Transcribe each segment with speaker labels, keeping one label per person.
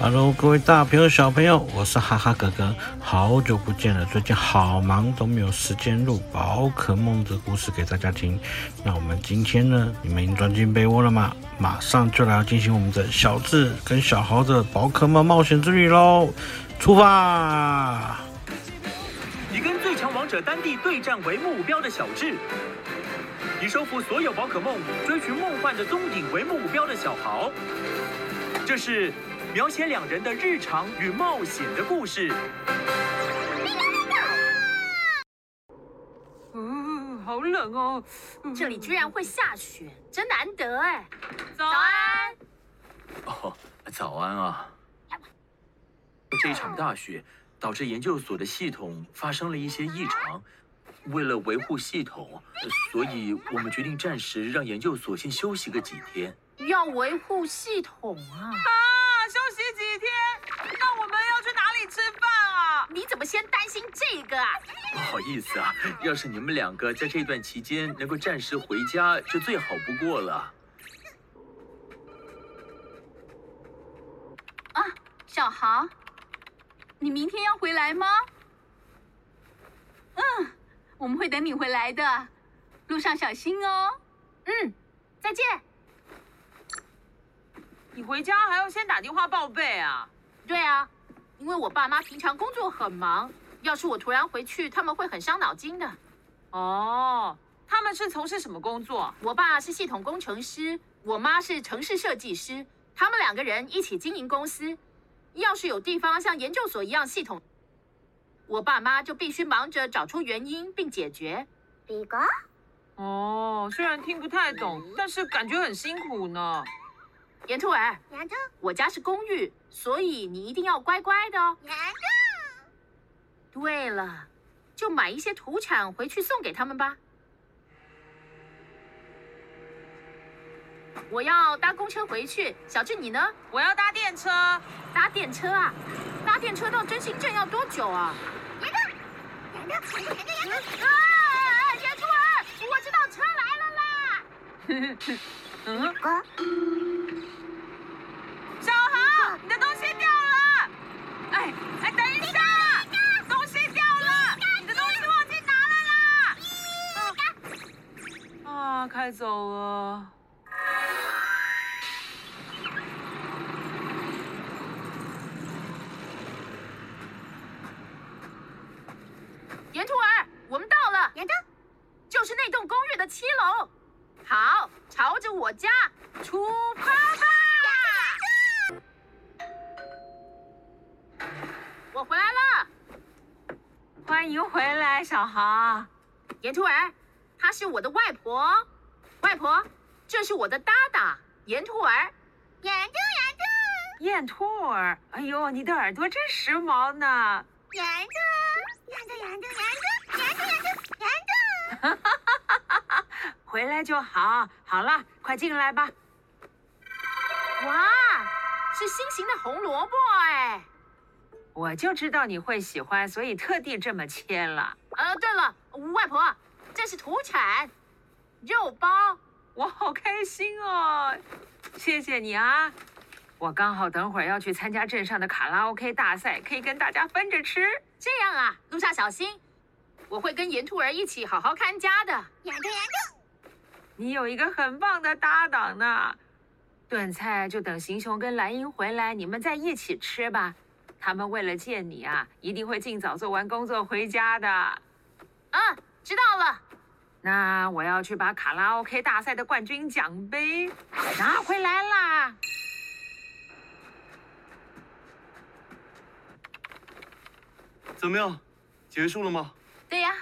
Speaker 1: Hello，各位大朋友、小朋友，我是哈哈哥哥，好久不见了，最近好忙，都没有时间录宝可梦的故事给大家听。那我们今天呢，你们已经钻进被窝了吗？马上就来要进行我们的小智跟小豪的宝可梦冒险之旅喽！出发！
Speaker 2: 以跟最强王者丹帝对战为目标的小智，以收服所有宝可梦、追寻梦幻的踪影为目标的小豪，这是。描写两人的日常与冒险的故事。
Speaker 3: 嗯，好冷哦！
Speaker 4: 这里居然会下雪，真难得哎！
Speaker 3: 早安。
Speaker 2: 哦，早安啊！这一场大雪导致研究所的系统发生了一些异常，为了维护系统，所以我们决定暂时让研究所先休息个几天。
Speaker 4: 要维护系统啊！
Speaker 3: 休息几天？那我们要去哪里吃饭啊？
Speaker 4: 你怎么先担心这个啊？
Speaker 2: 不好意思啊，要是你们两个在这段期间能够暂时回家，就最好不过了。
Speaker 4: 啊，小豪，你明天要回来吗？嗯，我们会等你回来的，路上小心哦。嗯，再见。
Speaker 3: 你回家还要先打电话报备啊？
Speaker 4: 对啊，因为我爸妈平常工作很忙，要是我突然回去，他们会很伤脑筋的。
Speaker 3: 哦，他们是从事什么工作？
Speaker 4: 我爸是系统工程师，我妈是城市设计师，他们两个人一起经营公司。要是有地方像研究所一样系统，我爸妈就必须忙着找出原因并解决。
Speaker 5: 比哥？
Speaker 3: 哦，虽然听不太懂，但是感觉很辛苦呢。
Speaker 4: 岩兔儿，我家是公寓，所以你一定要乖乖的哦。对了，就买一些土产回去送给他们吧。我要搭公车回去，小智你呢？
Speaker 3: 我要搭电车。
Speaker 4: 搭电车啊？搭电车到真心镇要多久啊？
Speaker 5: 岩兔，岩兔，岩兔，岩兔！
Speaker 4: 啊，岩兔儿，我知道车来了啦。
Speaker 3: 嗯？
Speaker 5: 哥。
Speaker 3: 开走了，
Speaker 4: 岩兔儿，我们到了。
Speaker 5: 岩兔，
Speaker 4: 就是那栋公寓的七楼。好，朝着我家出发吧。我回来了，
Speaker 3: 欢迎回来，小豪。
Speaker 4: 岩兔儿，她是我的外婆。外婆，这是我的搭档岩兔儿，
Speaker 5: 岩兔岩兔，
Speaker 3: 燕兔儿，哎呦，你的耳朵真时髦呢！
Speaker 5: 岩兔，岩兔岩兔岩兔岩兔岩兔岩兔，
Speaker 3: 哈哈哈哈哈！回来就好，好了，快进来吧。
Speaker 4: 哇，是新型的红萝卜哎！
Speaker 3: 我就知道你会喜欢，所以特地这么切了。
Speaker 4: 呃，对了，外婆，这是土产。肉包，
Speaker 3: 我好开心哦！谢谢你啊！我刚好等会儿要去参加镇上的卡拉 OK 大赛，可以跟大家分着吃。
Speaker 4: 这样啊，路上小心！我会跟岩兔儿一起好好看家的。
Speaker 5: 岩兔，岩兔，
Speaker 3: 你有一个很棒的搭档呢。炖菜就等行雄跟蓝鹰回来，你们再一起吃吧。他们为了见你啊，一定会尽早做完工作回家的。
Speaker 4: 嗯，知道了。
Speaker 3: 那我要去把卡拉 OK 大赛的冠军奖杯拿回来啦！
Speaker 6: 怎么样？结束了吗？
Speaker 4: 对呀，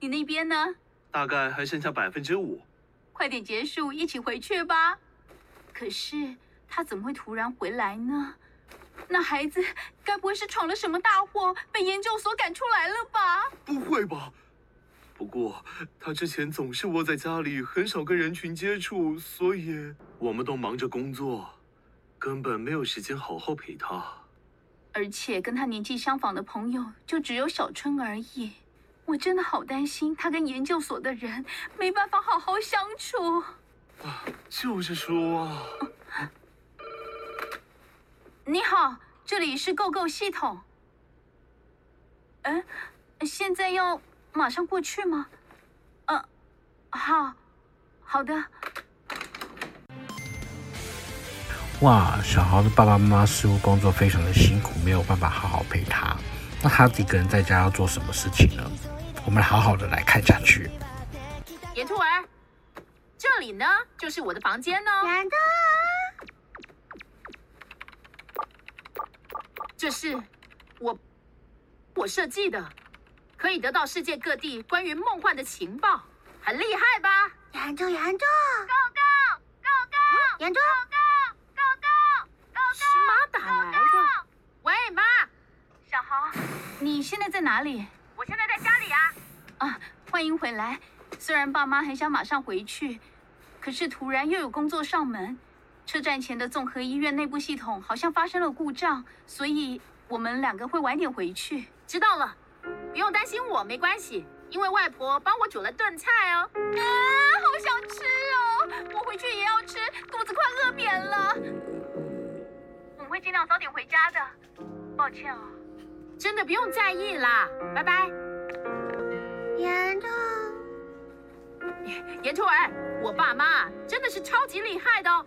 Speaker 4: 你那边呢？
Speaker 6: 大概还剩下百分之五。
Speaker 4: 快点结束，一起回去吧。可是他怎么会突然回来呢？那孩子该不会是闯了什么大祸，被研究所赶出来了吧？
Speaker 6: 不会吧？不过，他之前总是窝在家里，很少跟人群接触，所以我们都忙着工作，根本没有时间好好陪他。
Speaker 4: 而且跟他年纪相仿的朋友就只有小春而已，我真的好担心他跟研究所的人没办法好好相处。
Speaker 6: 啊，就是说啊，
Speaker 4: 你好，这里是 GO GO 系统。嗯，现在要马上过去吗？嗯，好，好的。
Speaker 1: 哇，小豪的爸爸妈妈似乎工作非常的辛苦，没有办法好好陪他。那他一个人在家要做什么事情呢？我们好好的来看下去。
Speaker 4: 野兔儿，这里呢就是我的房间哦。
Speaker 5: 岩兔，
Speaker 4: 这是我我设计的，可以得到世界各地关于梦幻的情报，很厉害吧？
Speaker 5: 岩兔，岩兔
Speaker 4: ，Go Go Go Go，
Speaker 5: 岩兔。
Speaker 4: 你现在在哪里？
Speaker 3: 我现在在家里啊。
Speaker 4: 啊，欢迎回来。虽然爸妈很想马上回去，可是突然又有工作上门。车站前的综合医院内部系统好像发生了故障，所以我们两个会晚点回去。知道了，不用担心我，没关系，因为外婆帮我煮了炖菜哦。啊，好想吃哦！我回去也要吃，肚子快饿扁了。我会尽量早点回家的。抱歉哦。真的不用在意啦，拜拜。
Speaker 5: 严重
Speaker 4: 严兔儿，我爸妈真的是超级厉害的哦。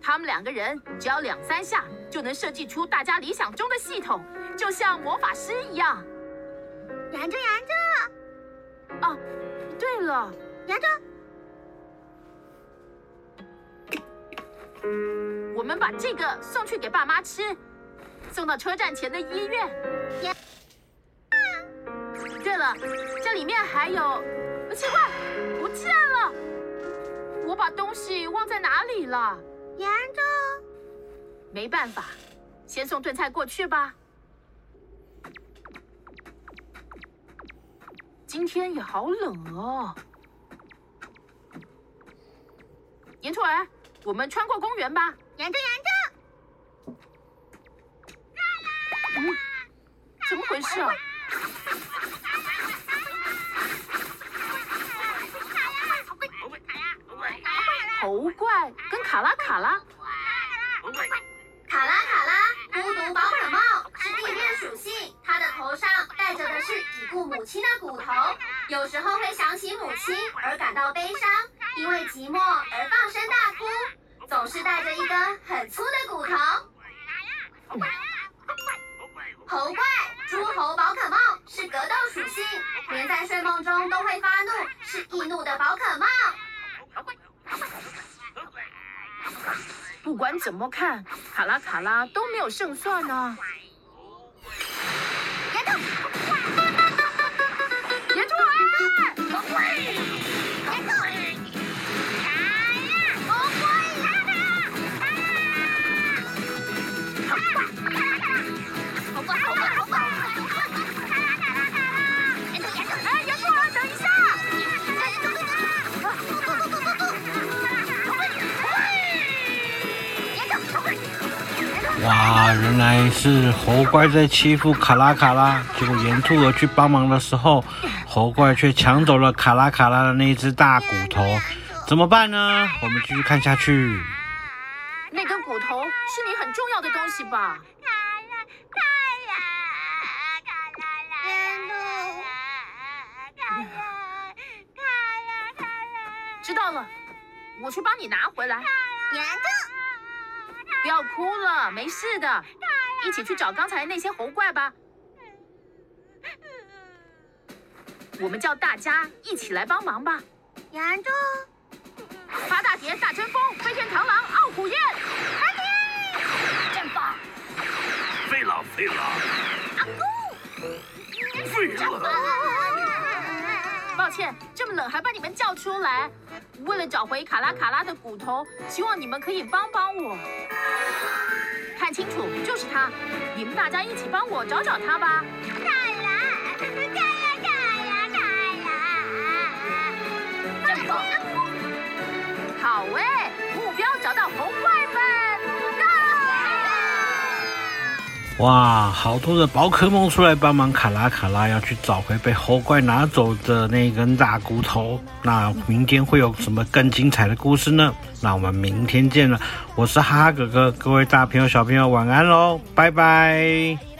Speaker 4: 他们两个人只要两三下就能设计出大家理想中的系统，就像魔法师一样。
Speaker 5: 岩兔，岩兔。
Speaker 4: 哦，对了，
Speaker 5: 岩兔。
Speaker 4: 我们把这个送去给爸妈吃。送到车站前的医院。对了，这里面还有，奇怪，不见了！我把东西忘在哪里了？
Speaker 5: 岩兔，
Speaker 4: 没办法，先送炖菜过去吧。今天也好冷哦。岩兔儿，我们穿过公园吧。
Speaker 5: 岩兔，岩兔。
Speaker 4: 嗯，怎么回事啊？猴怪跟卡拉卡拉。
Speaker 5: 卡拉卡拉，孤独宝可梦，是地面属性。它的头上戴着的是已故母亲的骨头，有时候会想起母亲而感到悲伤，因为寂寞而放声大哭，总是带着一根很粗的骨头。猴怪，诸猴宝可梦是格斗属性，连在睡梦中都会发怒，是易怒的宝可梦。
Speaker 4: 不管怎么看，卡拉卡拉都没有胜算呢、啊。
Speaker 1: 哇，原来是猴怪在欺负卡拉卡拉，结果岩兔儿去帮忙的时候，猴怪却抢走了卡拉卡拉的那只大骨头，怎么办呢？我们继续看下去。
Speaker 4: 那根骨头是你很重要的东西吧？
Speaker 5: 卡拉卡拉卡拉，岩兔，卡拉卡拉卡拉，
Speaker 4: 知道了，我去帮你拿回来。
Speaker 5: 岩兔。
Speaker 4: 不要哭了，没事的，一起去找刚才那些猴怪吧。我们叫大家一起来帮忙吧。
Speaker 5: 岩兔，
Speaker 4: 发大铁，大针风，飞天螳螂，傲虎焰，
Speaker 5: 真棒！
Speaker 6: 飞了，飞了！
Speaker 5: 阿姑，
Speaker 6: 飞了！
Speaker 4: 抱歉，这么冷还把你们叫出来。为了找回卡拉卡拉的骨头，希望你们可以帮帮我。看清楚，就是他！你们大家一起帮我找找他吧。
Speaker 5: 卡拉，卡拉，卡拉，卡拉！真棒！
Speaker 4: 好哎，
Speaker 1: 哇，好多的宝可梦出来帮忙卡拉卡拉，要去找回被猴怪拿走的那根大骨头。那明天会有什么更精彩的故事呢？那我们明天见了，我是哈哈哥哥，各位大朋友小朋友晚安喽，拜拜。